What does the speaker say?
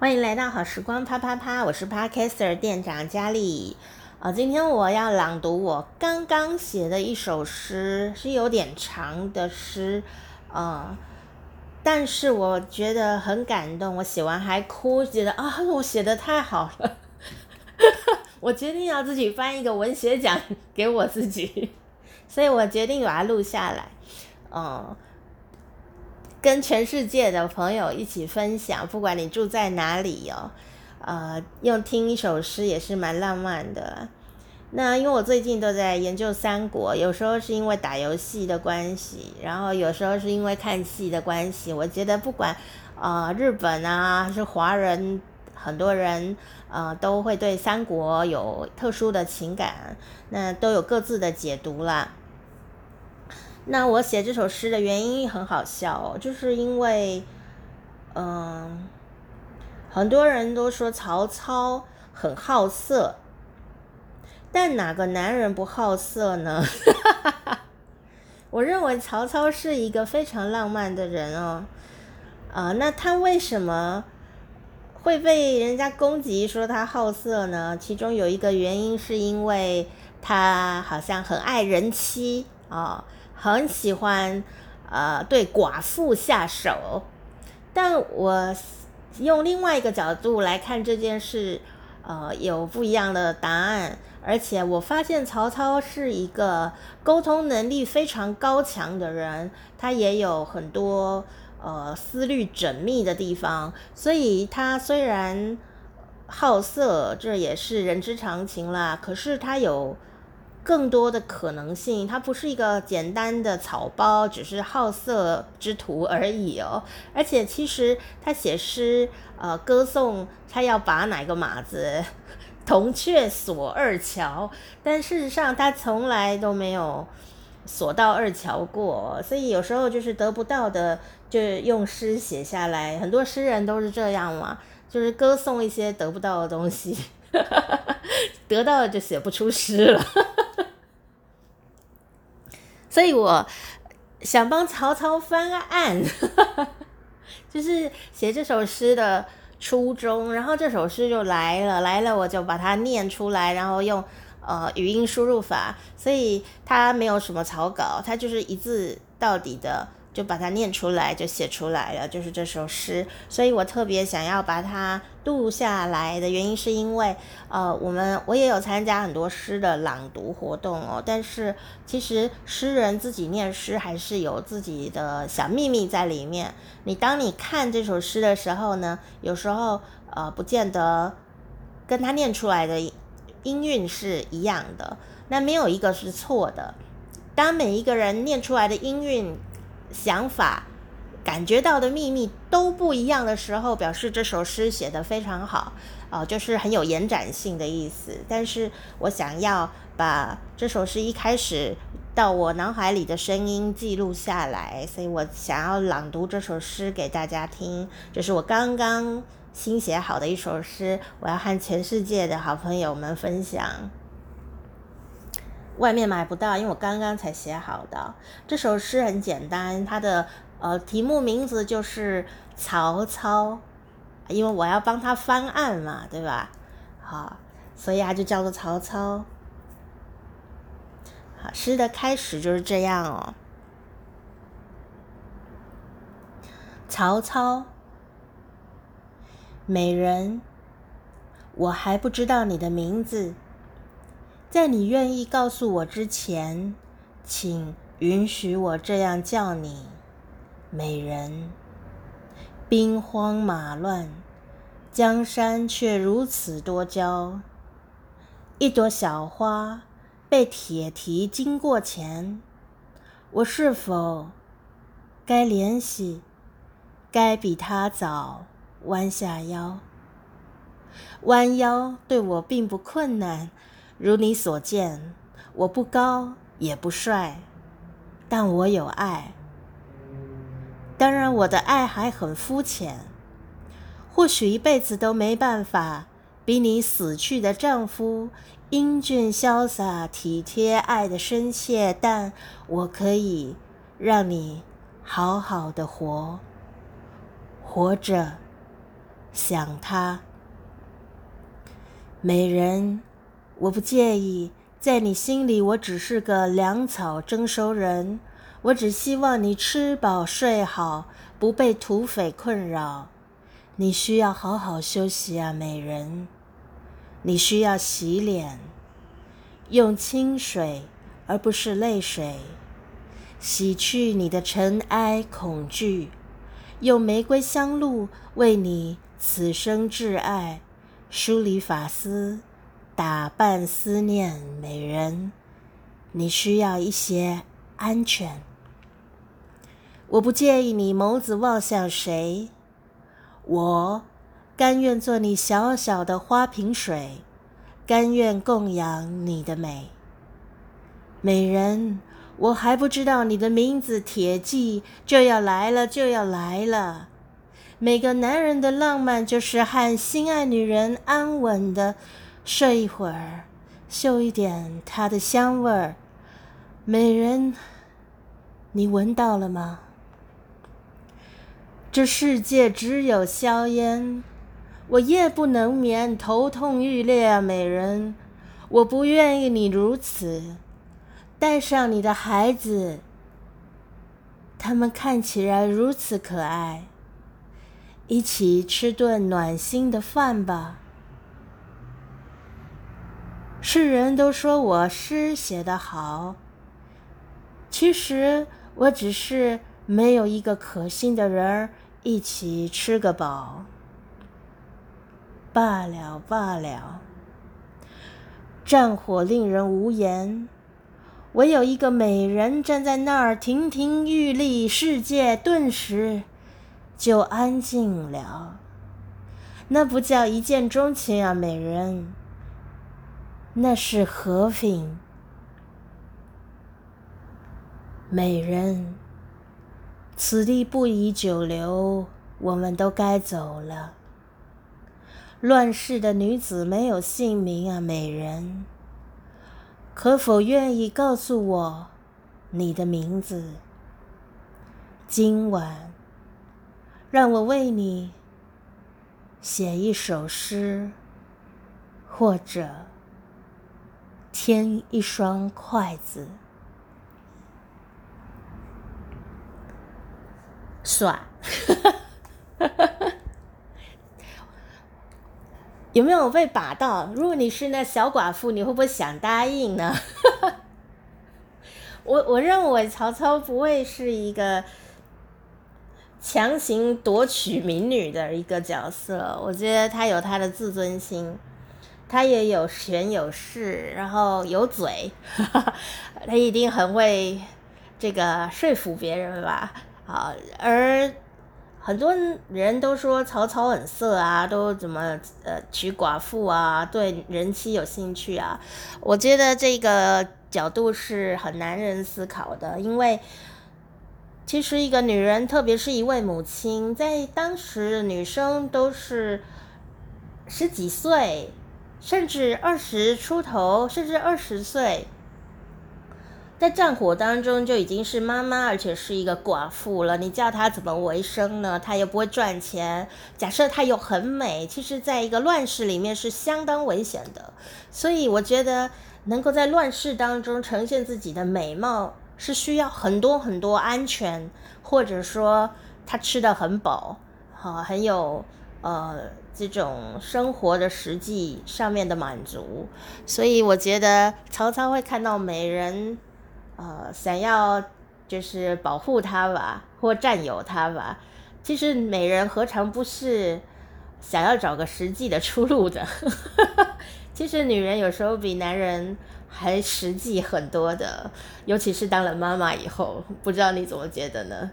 欢迎来到好时光啪啪啪，我是 Podcaster 店长佳丽。啊，今天我要朗读我刚刚写的一首诗，是有点长的诗，啊，但是我觉得很感动，我写完还哭，觉得啊，我写得太好了，我决定要自己颁一个文学奖给我自己，所以我决定把它录下来，嗯。跟全世界的朋友一起分享，不管你住在哪里哦，呃，用听一首诗也是蛮浪漫的。那因为我最近都在研究三国，有时候是因为打游戏的关系，然后有时候是因为看戏的关系。我觉得不管呃日本啊还是华人，很多人呃都会对三国有特殊的情感，那都有各自的解读啦。那我写这首诗的原因很好笑哦，就是因为，嗯，很多人都说曹操很好色，但哪个男人不好色呢？我认为曹操是一个非常浪漫的人哦，啊，那他为什么会被人家攻击说他好色呢？其中有一个原因是因为他好像很爱人妻啊。很喜欢，呃，对寡妇下手，但我用另外一个角度来看这件事，呃，有不一样的答案。而且我发现曹操是一个沟通能力非常高强的人，他也有很多呃思虑缜密的地方，所以他虽然好色，这也是人之常情啦，可是他有。更多的可能性，他不是一个简单的草包，只是好色之徒而已哦。而且其实他写诗，呃，歌颂他要把哪个马子，铜雀锁二乔，但事实上他从来都没有锁到二乔过。所以有时候就是得不到的，就用诗写下来。很多诗人都是这样嘛，就是歌颂一些得不到的东西，得到了就写不出诗了。所以我想帮曹操翻案，就是写这首诗的初衷。然后这首诗就来了，来了我就把它念出来，然后用呃语音输入法，所以它没有什么草稿，它就是一字到底的。就把它念出来，就写出来了，就是这首诗。所以我特别想要把它录下来的原因，是因为，呃，我们我也有参加很多诗的朗读活动哦。但是其实诗人自己念诗还是有自己的小秘密在里面。你当你看这首诗的时候呢，有时候呃不见得跟他念出来的音韵是一样的，那没有一个是错的。当每一个人念出来的音韵，想法、感觉到的秘密都不一样的时候，表示这首诗写得非常好，哦、就是很有延展性的意思。但是我想要把这首诗一开始到我脑海里的声音记录下来，所以我想要朗读这首诗给大家听。这是我刚刚新写好的一首诗，我要和全世界的好朋友们分享。外面买不到，因为我刚刚才写好的。这首诗很简单，它的呃题目名字就是曹操，因为我要帮他翻案嘛，对吧？好，所以他就叫做曹操。好，诗的开始就是这样哦。曹操，美人，我还不知道你的名字。在你愿意告诉我之前，请允许我这样叫你，美人。兵荒马乱，江山却如此多娇。一朵小花被铁蹄经过前，我是否该怜惜，该比他早弯下腰？弯腰对我并不困难。如你所见，我不高也不帅，但我有爱。当然，我的爱还很肤浅，或许一辈子都没办法比你死去的丈夫英俊潇洒、体贴、爱的深切，但我可以让你好好的活，活着，想他。美人，我不介意，在你心里，我只是个粮草征收人。我只希望你吃饱睡好，不被土匪困扰。你需要好好休息啊，美人。你需要洗脸，用清水而不是泪水，洗去你的尘埃恐惧，用玫瑰香露为你此生挚爱梳理发丝，打扮思念，美人。你需要一些安全。我不介意你眸子望向谁，我甘愿做你小小的花瓶水，甘愿供养你的美。美人，我还不知道你的名字，铁骑就要来了，就要来了。每个男人的浪漫就是和心爱女人安稳的睡一会儿，嗅一点她的香味儿。美人，你闻到了吗？这世界只有硝烟，我夜不能眠，头痛欲裂啊，美人，我不愿意你如此。带上你的孩子，他们看起来如此可爱，一起吃顿暖心的饭吧。世人都说我诗写得好，其实我只是没有一个可心的人儿。一起吃个饱，罢了罢了。战火令人无言，唯有一个美人站在那儿，亭亭玉立，世界顿时就安静了。那不叫一见钟情啊，美人，那是和平。美人。此地不宜久留，我们都该走了。乱世的女子没有姓名啊，美人，可否愿意告诉我你的名字？今晚，让我为你写一首诗，或者添一双筷子。耍，有没有被把到？如果你是那小寡妇，你会不会想答应呢？我我认为曹操不会是一个强行夺取民女的一个角色，我觉得他有他的自尊心，他也有权有势，然后有嘴，他一定很会这个说服别人吧。啊，而很多人都说曹操很色啊，都怎么呃娶寡妇啊，对人妻有兴趣啊。我觉得这个角度是很男人思考的，因为其实一个女人，特别是一位母亲，在当时女生都是十几岁，甚至二十出头，甚至二十岁。在战火当中就已经是妈妈，而且是一个寡妇了。你叫她怎么为生呢？她又不会赚钱。假设她又很美，其实在一个乱世里面是相当危险的。所以我觉得能够在乱世当中呈现自己的美貌，是需要很多很多安全，或者说她吃得很饱，好，很有呃这种生活的实际上面的满足。所以我觉得曹操会看到美人。呃，想要就是保护她吧，或占有她吧。其实美人何尝不是想要找个实际的出路的？其实女人有时候比男人还实际很多的，尤其是当了妈妈以后，不知道你怎么觉得呢？